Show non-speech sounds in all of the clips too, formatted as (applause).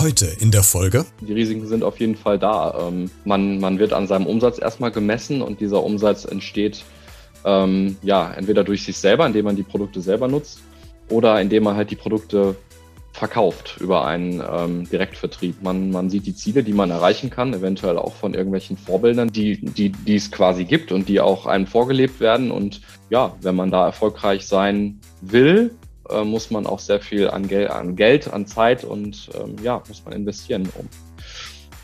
Heute in der Folge. Die Risiken sind auf jeden Fall da. Ähm, man, man wird an seinem Umsatz erstmal gemessen und dieser Umsatz entsteht ähm, ja entweder durch sich selber, indem man die Produkte selber nutzt, oder indem man halt die Produkte verkauft über einen ähm, Direktvertrieb. Man, man sieht die Ziele, die man erreichen kann, eventuell auch von irgendwelchen Vorbildern, die, die, die es quasi gibt und die auch einem vorgelebt werden. Und ja, wenn man da erfolgreich sein will, äh, muss man auch sehr viel an, Gel an Geld, an Zeit und ähm, ja, muss man investieren, um,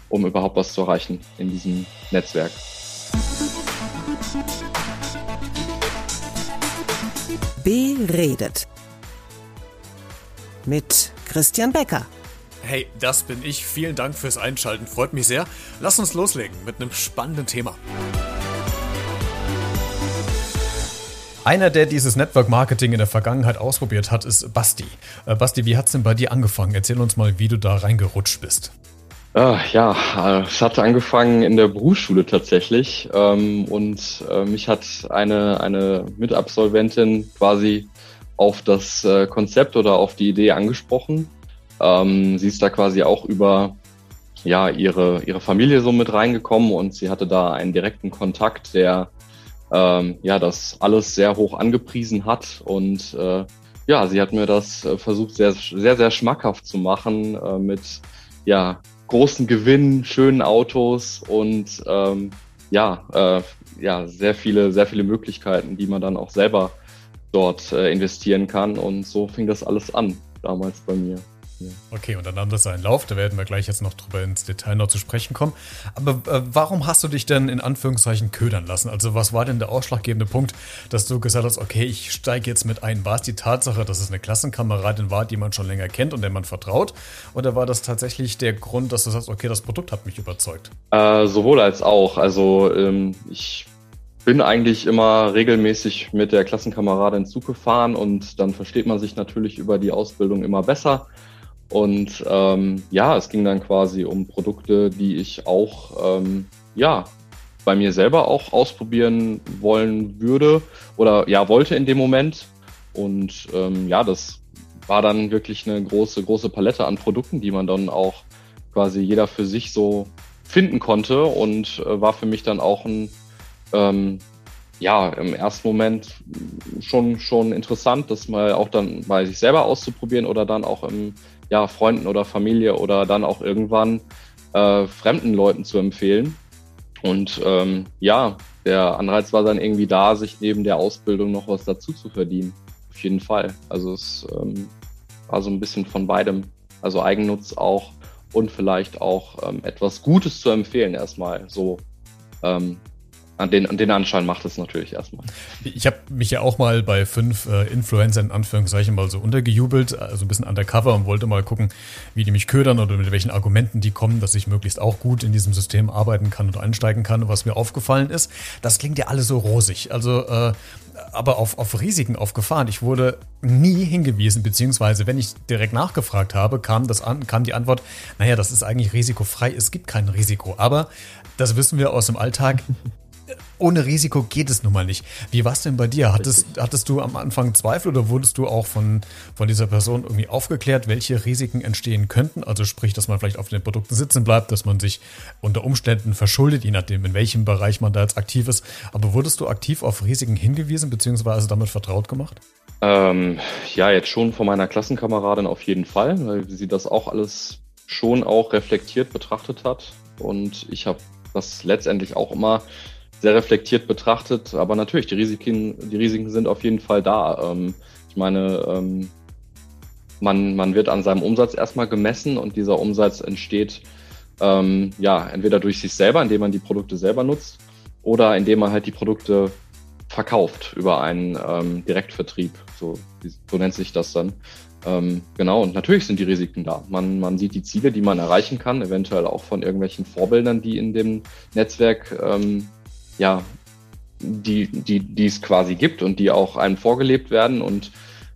um überhaupt was zu erreichen in diesem Netzwerk. Beredet mit Christian Becker. Hey, das bin ich. Vielen Dank fürs Einschalten. Freut mich sehr. Lass uns loslegen mit einem spannenden Thema. Einer, der dieses Network Marketing in der Vergangenheit ausprobiert hat, ist Basti. Äh, Basti, wie hat es denn bei dir angefangen? Erzähl uns mal, wie du da reingerutscht bist. Ah, ja, es hat angefangen in der Berufsschule tatsächlich. Ähm, und äh, mich hat eine, eine Mitabsolventin quasi auf das äh, Konzept oder auf die Idee angesprochen. Ähm, sie ist da quasi auch über ja, ihre, ihre Familie so mit reingekommen und sie hatte da einen direkten Kontakt, der ähm, ja das alles sehr hoch angepriesen hat und äh, ja, sie hat mir das äh, versucht sehr, sehr, sehr schmackhaft zu machen äh, mit ja, großen Gewinnen, schönen Autos und ähm, ja, äh, ja, sehr viele, sehr viele Möglichkeiten, die man dann auch selber dort äh, investieren kann. Und so fing das alles an, damals bei mir. Ja. Okay, und dann nahm das seinen Lauf, da werden wir gleich jetzt noch drüber ins Detail noch zu sprechen kommen. Aber äh, warum hast du dich denn in Anführungszeichen ködern lassen? Also was war denn der ausschlaggebende Punkt, dass du gesagt hast, okay, ich steige jetzt mit ein? War es die Tatsache, dass es eine Klassenkameradin war, die man schon länger kennt und der man vertraut? Oder war das tatsächlich der Grund, dass du sagst, okay, das Produkt hat mich überzeugt? Äh, sowohl als auch. Also ähm, ich bin eigentlich immer regelmäßig mit der Klassenkameradin Zug gefahren und dann versteht man sich natürlich über die Ausbildung immer besser. Und ähm, ja, es ging dann quasi um Produkte, die ich auch ähm, ja bei mir selber auch ausprobieren wollen würde oder ja wollte in dem Moment. Und ähm, ja, das war dann wirklich eine große große Palette an Produkten, die man dann auch quasi jeder für sich so finden konnte und äh, war für mich dann auch ein ähm, ja, im ersten Moment schon, schon interessant, das mal auch dann bei sich selber auszuprobieren oder dann auch im ja, Freunden oder Familie oder dann auch irgendwann äh, fremden Leuten zu empfehlen. Und ähm, ja, der Anreiz war dann irgendwie da, sich neben der Ausbildung noch was dazu zu verdienen. Auf jeden Fall. Also es ähm, war so ein bisschen von beidem. Also Eigennutz auch und vielleicht auch ähm, etwas Gutes zu empfehlen erstmal. So ähm, an den, an den Anschein macht es natürlich erstmal. Ich habe mich ja auch mal bei fünf äh, Influencern in Anführungszeichen mal so untergejubelt, also ein bisschen undercover und wollte mal gucken, wie die mich ködern oder mit welchen Argumenten die kommen, dass ich möglichst auch gut in diesem System arbeiten kann und einsteigen kann. Und was mir aufgefallen ist, das klingt ja alles so rosig. Also äh, aber auf, auf Risiken, auf Gefahren. Ich wurde nie hingewiesen, beziehungsweise wenn ich direkt nachgefragt habe, kam, das an, kam die Antwort, naja, das ist eigentlich risikofrei, es gibt kein Risiko. Aber das wissen wir aus dem Alltag, ohne Risiko geht es nun mal nicht. Wie war es denn bei dir? Hattest, hattest du am Anfang Zweifel oder wurdest du auch von, von dieser Person irgendwie aufgeklärt, welche Risiken entstehen könnten? Also sprich, dass man vielleicht auf den Produkten sitzen bleibt, dass man sich unter Umständen verschuldet, je nachdem, in welchem Bereich man da jetzt aktiv ist. Aber wurdest du aktiv auf Risiken hingewiesen, beziehungsweise damit vertraut gemacht? Ähm, ja, jetzt schon von meiner Klassenkameradin auf jeden Fall, weil sie das auch alles schon auch reflektiert betrachtet hat. Und ich habe das letztendlich auch immer sehr reflektiert betrachtet. Aber natürlich, die Risiken, die Risiken sind auf jeden Fall da. Ähm, ich meine, ähm, man, man wird an seinem Umsatz erstmal gemessen und dieser Umsatz entsteht ähm, ja entweder durch sich selber, indem man die Produkte selber nutzt, oder indem man halt die Produkte verkauft über einen ähm, Direktvertrieb. So, so nennt sich das dann. Ähm, genau, und natürlich sind die Risiken da. Man, man sieht die Ziele, die man erreichen kann, eventuell auch von irgendwelchen Vorbildern, die in dem Netzwerk ähm, ja, die, die, die es quasi gibt und die auch einem vorgelebt werden. Und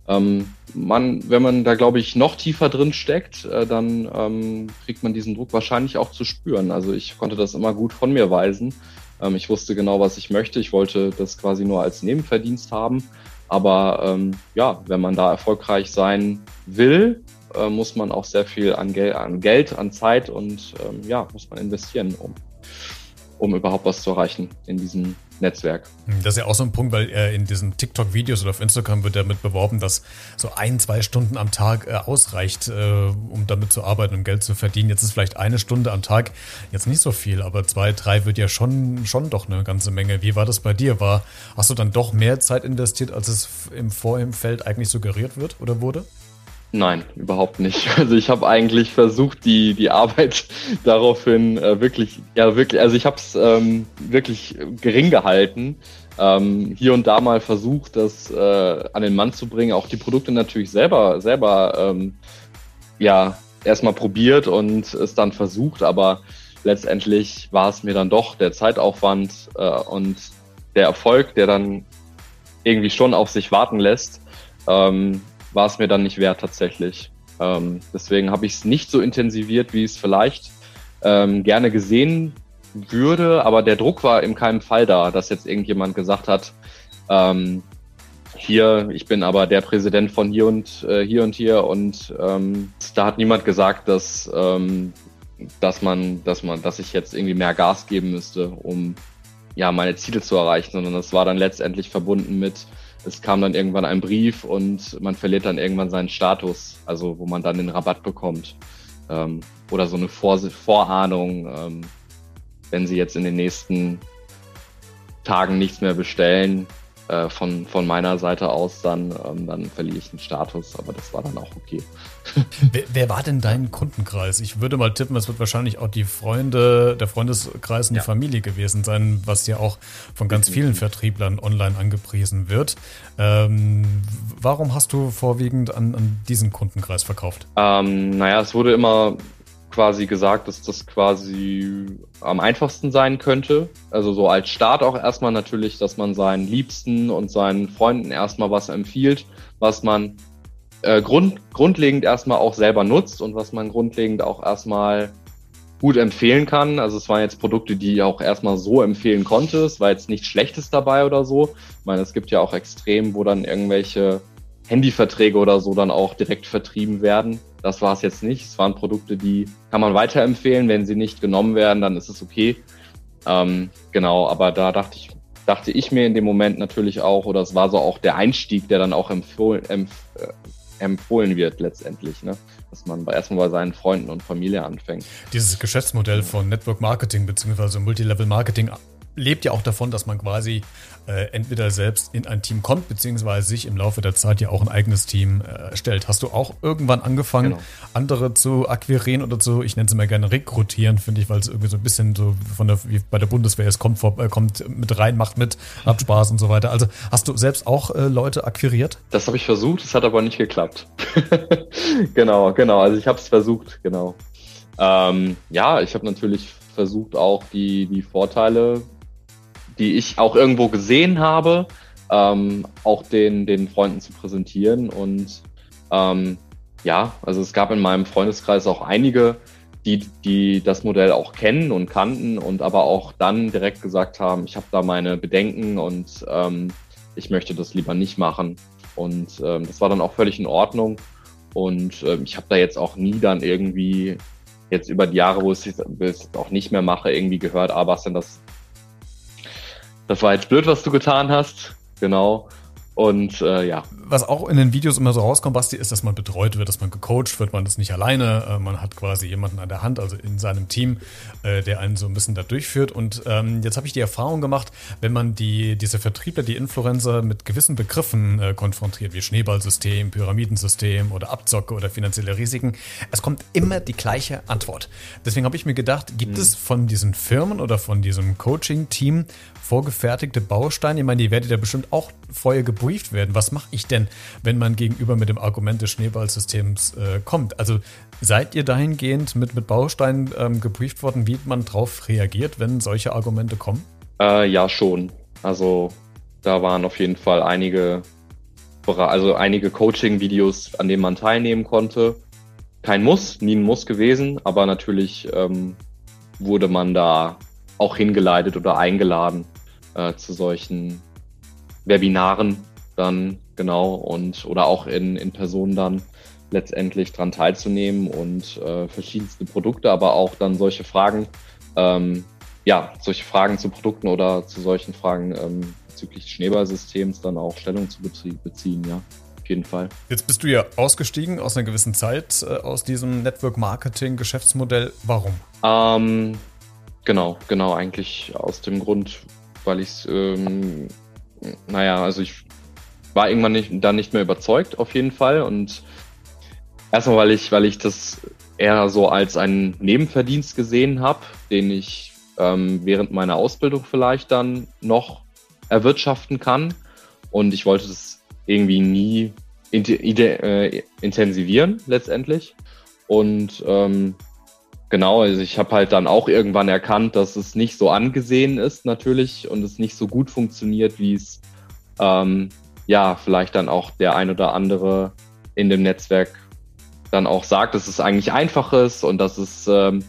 ähm, man, wenn man da, glaube ich, noch tiefer drin steckt, äh, dann ähm, kriegt man diesen Druck wahrscheinlich auch zu spüren. Also ich konnte das immer gut von mir weisen. Ähm, ich wusste genau, was ich möchte. Ich wollte das quasi nur als Nebenverdienst haben. Aber ähm, ja, wenn man da erfolgreich sein will, äh, muss man auch sehr viel an, Gel an Geld, an Zeit und ähm, ja, muss man investieren, um, um überhaupt was zu erreichen in diesem Netzwerk. Das ist ja auch so ein Punkt, weil äh, in diesen TikTok-Videos oder auf Instagram wird damit beworben, dass so ein, zwei Stunden am Tag äh, ausreicht, äh, um damit zu arbeiten, um Geld zu verdienen. Jetzt ist vielleicht eine Stunde am Tag jetzt nicht so viel, aber zwei, drei wird ja schon, schon doch eine ganze Menge. Wie war das bei dir? War, hast du dann doch mehr Zeit investiert, als es im Vorhinein eigentlich suggeriert wird oder wurde? Nein, überhaupt nicht. (laughs) Also ich habe eigentlich versucht, die, die Arbeit (laughs) daraufhin äh, wirklich, ja wirklich, also ich habe es ähm, wirklich gering gehalten. Ähm, hier und da mal versucht, das äh, an den Mann zu bringen, auch die Produkte natürlich selber, selber ähm, ja, erstmal probiert und es dann versucht, aber letztendlich war es mir dann doch der Zeitaufwand äh, und der Erfolg, der dann irgendwie schon auf sich warten lässt, ähm, war es mir dann nicht wert tatsächlich. Ähm, deswegen habe ich es nicht so intensiviert, wie es vielleicht ähm, gerne gesehen würde, aber der Druck war in keinem Fall da, dass jetzt irgendjemand gesagt hat, ähm, hier, ich bin aber der Präsident von hier und äh, hier und hier und ähm, da hat niemand gesagt, dass, ähm, dass man, dass man, dass ich jetzt irgendwie mehr Gas geben müsste, um ja meine Ziele zu erreichen, sondern das war dann letztendlich verbunden mit es kam dann irgendwann ein Brief und man verliert dann irgendwann seinen Status, also wo man dann den Rabatt bekommt. Ähm, oder so eine Vor Vorahnung, ähm, wenn sie jetzt in den nächsten Tagen nichts mehr bestellen, äh, von, von meiner Seite aus, dann, ähm, dann verliere ich den Status, aber das war dann auch okay. (laughs) wer, wer, war denn dein Kundenkreis? Ich würde mal tippen, es wird wahrscheinlich auch die Freunde, der Freundeskreis und ja. die Familie gewesen sein, was ja auch von ganz vielen Vertrieblern online angepriesen wird. Ähm, warum hast du vorwiegend an, an diesen Kundenkreis verkauft? Ähm, naja, es wurde immer quasi gesagt, dass das quasi am einfachsten sein könnte. Also so als Start auch erstmal natürlich, dass man seinen Liebsten und seinen Freunden erstmal was empfiehlt, was man äh, grund, grundlegend erstmal auch selber nutzt und was man grundlegend auch erstmal gut empfehlen kann. Also es waren jetzt Produkte, die ich auch erstmal so empfehlen konnte. Es war jetzt nichts Schlechtes dabei oder so. Ich meine, es gibt ja auch Extrem, wo dann irgendwelche Handyverträge oder so dann auch direkt vertrieben werden. Das war es jetzt nicht. Es waren Produkte, die kann man weiterempfehlen. Wenn sie nicht genommen werden, dann ist es okay. Ähm, genau, aber da dachte ich, dachte ich mir in dem Moment natürlich auch, oder es war so auch der Einstieg, der dann auch empfohlen, empf, äh, empfohlen wird letztendlich, ne? dass man erstmal bei seinen Freunden und Familie anfängt. Dieses Geschäftsmodell von Network Marketing bzw. Multilevel Marketing lebt ja auch davon, dass man quasi äh, entweder selbst in ein Team kommt, beziehungsweise sich im Laufe der Zeit ja auch ein eigenes Team äh, stellt. Hast du auch irgendwann angefangen, genau. andere zu akquirieren oder zu, ich nenne es immer gerne rekrutieren, finde ich, weil es irgendwie so ein bisschen so von der, wie bei der Bundeswehr ist, kommt, vor, äh, kommt mit rein, macht mit, hat Spaß und so weiter. Also hast du selbst auch äh, Leute akquiriert? Das habe ich versucht, es hat aber nicht geklappt. (laughs) genau, genau. Also ich habe es versucht, genau. Ähm, ja, ich habe natürlich versucht auch die, die Vorteile die ich auch irgendwo gesehen habe, ähm, auch den, den Freunden zu präsentieren. Und ähm, ja, also es gab in meinem Freundeskreis auch einige, die, die das Modell auch kennen und kannten und aber auch dann direkt gesagt haben, ich habe da meine Bedenken und ähm, ich möchte das lieber nicht machen. Und ähm, das war dann auch völlig in Ordnung. Und ähm, ich habe da jetzt auch nie dann irgendwie jetzt über die Jahre, wo ich es auch nicht mehr mache, irgendwie gehört, ah, was denn das das war jetzt blöd, was du getan hast. Genau. Und äh, ja. Was auch in den Videos immer so rauskommt, Basti, ist, dass man betreut wird, dass man gecoacht wird, man ist nicht alleine, äh, man hat quasi jemanden an der Hand, also in seinem Team, äh, der einen so ein bisschen da durchführt. Und ähm, jetzt habe ich die Erfahrung gemacht, wenn man die, diese Vertriebler, die Influencer mit gewissen Begriffen äh, konfrontiert, wie Schneeballsystem, Pyramidensystem oder Abzocke oder finanzielle Risiken, es kommt immer die gleiche Antwort. Deswegen habe ich mir gedacht, gibt mhm. es von diesen Firmen oder von diesem Coaching-Team vorgefertigte Bausteine? Ich meine, die werdet ja bestimmt auch vorher gebrieft werden. Was mache ich denn, wenn man gegenüber mit dem Argument des Schneeballsystems äh, kommt? Also seid ihr dahingehend mit, mit Bausteinen ähm, gebrieft worden, wie man darauf reagiert, wenn solche Argumente kommen? Äh, ja, schon. Also da waren auf jeden Fall einige, also einige Coaching-Videos, an denen man teilnehmen konnte. Kein Muss, nie ein Muss gewesen, aber natürlich ähm, wurde man da auch hingeleitet oder eingeladen äh, zu solchen Webinaren dann, genau, und oder auch in, in Person dann. letztendlich dran teilzunehmen und äh, verschiedenste Produkte, aber auch dann solche Fragen, ähm, ja, solche Fragen zu Produkten oder zu solchen Fragen ähm, bezüglich Schneeballsystems dann auch Stellung zu beziehen, ja. Auf jeden Fall. Jetzt bist du ja ausgestiegen aus einer gewissen Zeit äh, aus diesem Network Marketing Geschäftsmodell. Warum? Ähm, genau, genau, eigentlich aus dem Grund, weil ich es, ähm, naja, also ich war irgendwann nicht, dann nicht mehr überzeugt, auf jeden Fall. Und erstmal, weil ich, weil ich das eher so als einen Nebenverdienst gesehen habe, den ich ähm, während meiner Ausbildung vielleicht dann noch erwirtschaften kann. Und ich wollte das irgendwie nie äh, intensivieren letztendlich. Und ähm, genau, also ich habe halt dann auch irgendwann erkannt, dass es nicht so angesehen ist natürlich und es nicht so gut funktioniert, wie es ähm, ja vielleicht dann auch der ein oder andere in dem Netzwerk dann auch sagt, dass es eigentlich einfach ist und dass es ähm,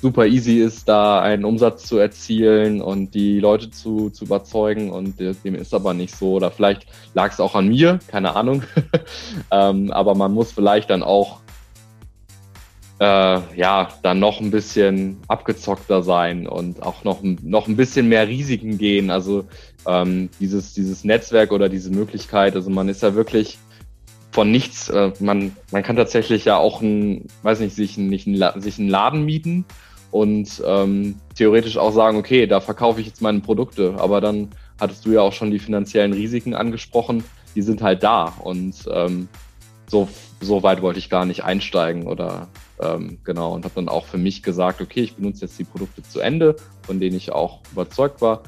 super easy ist, da einen Umsatz zu erzielen und die Leute zu, zu überzeugen und dem ist aber nicht so. Oder vielleicht lag es auch an mir, keine Ahnung. (laughs) ähm, aber man muss vielleicht dann auch äh, ja, dann noch ein bisschen abgezockter sein und auch noch, noch ein bisschen mehr Risiken gehen. Also ähm, dieses, dieses Netzwerk oder diese Möglichkeit, also man ist ja wirklich von nichts, äh, man, man kann tatsächlich ja auch ein, weiß nicht, sich, nicht ein, sich einen Laden mieten und ähm, theoretisch auch sagen, okay, da verkaufe ich jetzt meine Produkte, aber dann hattest du ja auch schon die finanziellen Risiken angesprochen, die sind halt da und ähm, so, so weit wollte ich gar nicht einsteigen oder ähm, genau. Und habe dann auch für mich gesagt, okay, ich benutze jetzt die Produkte zu Ende, von denen ich auch überzeugt war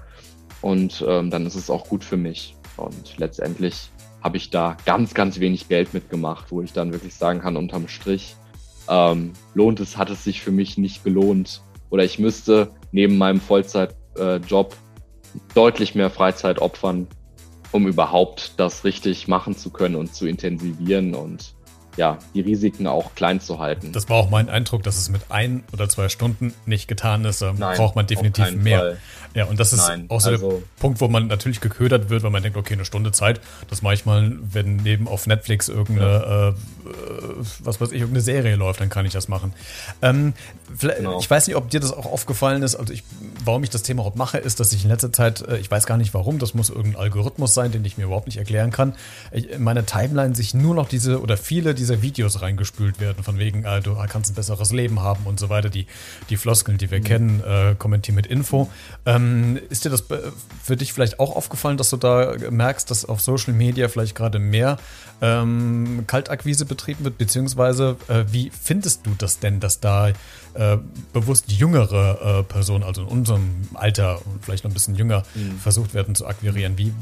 und ähm, dann ist es auch gut für mich und letztendlich habe ich da ganz, ganz wenig Geld mitgemacht, wo ich dann wirklich sagen kann, unterm Strich ähm, lohnt es, hat es sich für mich nicht gelohnt. Oder ich müsste neben meinem Vollzeitjob äh, deutlich mehr Freizeit opfern, um überhaupt das richtig machen zu können und zu intensivieren und ja, die Risiken auch klein zu halten. Das war auch mein Eindruck, dass es mit ein oder zwei Stunden nicht getan ist. Da Nein, braucht man definitiv mehr. Fall. Ja, und das ist Nein, auch so also, der Punkt, wo man natürlich geködert wird, weil man denkt, okay, eine Stunde Zeit, das mache ich mal, wenn neben auf Netflix irgendeine, ja. äh, was weiß ich, irgendeine Serie läuft, dann kann ich das machen. Ähm, genau. Ich weiß nicht, ob dir das auch aufgefallen ist, also ich, warum ich das Thema überhaupt mache, ist, dass ich in letzter Zeit, äh, ich weiß gar nicht warum, das muss irgendein Algorithmus sein, den ich mir überhaupt nicht erklären kann, in meiner Timeline sich nur noch diese oder viele dieser Videos reingespült werden, von wegen, äh, du kannst ein besseres Leben haben und so weiter, die, die Floskeln, die wir mhm. kennen, äh, kommentier mit Info. Ähm, ist dir das für dich vielleicht auch aufgefallen, dass du da merkst, dass auf Social Media vielleicht gerade mehr ähm, Kaltakquise betrieben wird? Beziehungsweise, äh, wie findest du das denn, dass da äh, bewusst jüngere äh, Personen, also in unserem Alter und vielleicht noch ein bisschen jünger, mhm. versucht werden zu akquirieren? Wie,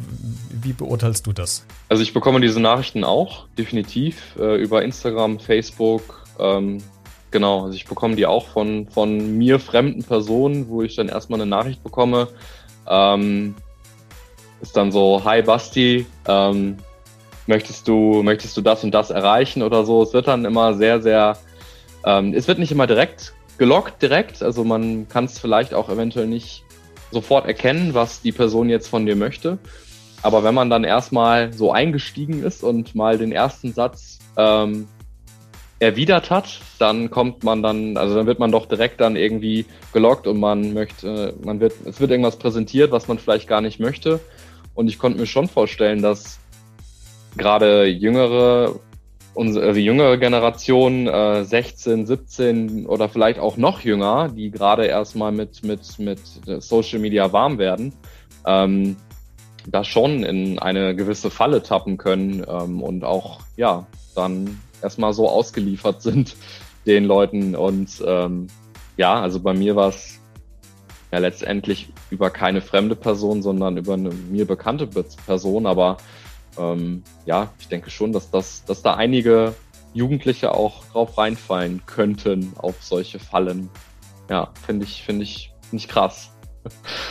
wie beurteilst du das? Also ich bekomme diese Nachrichten auch, definitiv, äh, über Instagram, Facebook, ähm, Genau, also ich bekomme die auch von, von mir fremden Personen, wo ich dann erstmal eine Nachricht bekomme. Ähm, ist dann so, hi Basti, ähm, möchtest du, möchtest du das und das erreichen oder so. Es wird dann immer sehr, sehr, ähm, es wird nicht immer direkt gelockt direkt, also man kann es vielleicht auch eventuell nicht sofort erkennen, was die Person jetzt von dir möchte. Aber wenn man dann erstmal so eingestiegen ist und mal den ersten Satz ähm, erwidert hat, dann kommt man dann, also dann wird man doch direkt dann irgendwie gelockt und man möchte, man wird, es wird irgendwas präsentiert, was man vielleicht gar nicht möchte. Und ich konnte mir schon vorstellen, dass gerade jüngere, unsere also jüngere Generation, äh, 16, 17 oder vielleicht auch noch jünger, die gerade erstmal mit, mit, mit Social Media warm werden, ähm, da schon in eine gewisse Falle tappen können ähm, und auch, ja, dann erstmal so ausgeliefert sind (laughs) den Leuten. Und ähm, ja, also bei mir war es ja letztendlich über keine fremde Person, sondern über eine mir bekannte Person. Aber ähm, ja, ich denke schon, dass das, dass da einige Jugendliche auch drauf reinfallen könnten auf solche Fallen. Ja, finde ich, finde ich, finde ich krass.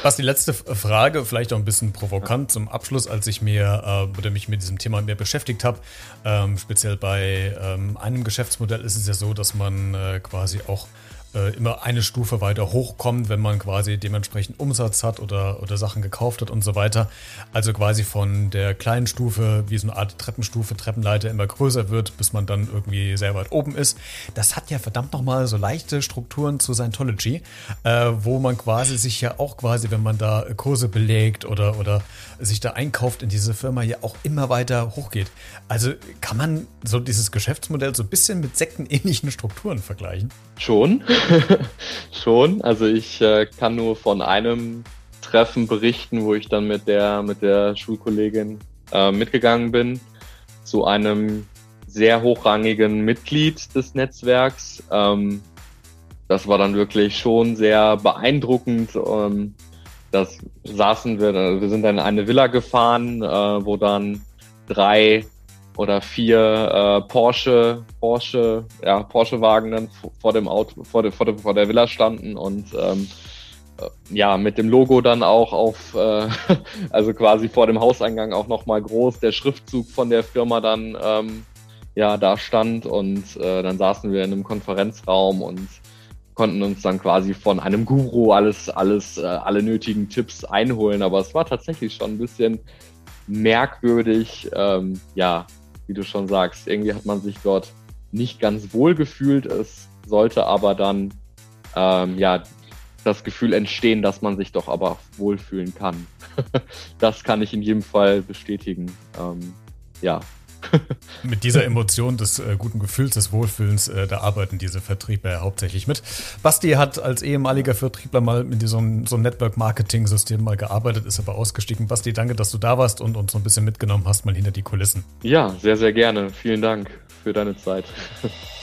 Was die letzte Frage, vielleicht auch ein bisschen provokant zum Abschluss, als ich mir äh, oder mich mit diesem Thema mehr beschäftigt habe. Ähm, speziell bei ähm, einem Geschäftsmodell ist es ja so, dass man äh, quasi auch äh, immer eine Stufe weiter hochkommt, wenn man quasi dementsprechend Umsatz hat oder, oder Sachen gekauft hat und so weiter. Also quasi von der kleinen Stufe, wie so eine Art Treppenstufe, Treppenleiter immer größer wird, bis man dann irgendwie sehr weit oben ist. Das hat ja verdammt nochmal so leichte Strukturen zu Scientology, äh, wo man quasi sich ja auch quasi, wenn man da Kurse belegt oder, oder sich da einkauft in diese Firma, ja auch immer weiter hochgeht. Also kann man so dieses Geschäftsmodell so ein bisschen mit sektenähnlichen Strukturen vergleichen? Schon. (laughs) Schon. Also ich äh, kann nur von einem Treffen berichten, wo ich dann mit der, mit der Schulkollegin äh, mitgegangen bin, zu einem sehr hochrangigen Mitglied des Netzwerks. Ähm, das war dann wirklich schon sehr beeindruckend. Ähm, das saßen wir, wir sind dann in eine Villa gefahren, äh, wo dann drei oder vier äh, Porsche, Porsche, ja, Porsche-Wagen dann vor dem Auto, vor, der, vor, der, vor der Villa standen und ähm, äh, ja, mit dem Logo dann auch auf, äh, (laughs) also quasi vor dem Hauseingang auch nochmal groß der Schriftzug von der Firma dann ähm, ja da stand und äh, dann saßen wir in einem Konferenzraum und konnten uns dann quasi von einem Guru alles, alles, äh, alle nötigen Tipps einholen. Aber es war tatsächlich schon ein bisschen merkwürdig, ähm, ja, wie du schon sagst, irgendwie hat man sich dort nicht ganz wohl gefühlt. Es sollte aber dann ähm, ja das Gefühl entstehen, dass man sich doch aber wohlfühlen kann. (laughs) das kann ich in jedem Fall bestätigen. Ähm, ja, (laughs) mit dieser Emotion des äh, guten Gefühls, des Wohlfühlens, äh, da arbeiten diese Vertriebler hauptsächlich mit. Basti hat als ehemaliger Vertriebler mal mit diesem so Network-Marketing-System mal gearbeitet, ist aber ausgestiegen. Basti, danke, dass du da warst und uns so ein bisschen mitgenommen hast, mal hinter die Kulissen. Ja, sehr, sehr gerne. Vielen Dank für deine Zeit. (laughs)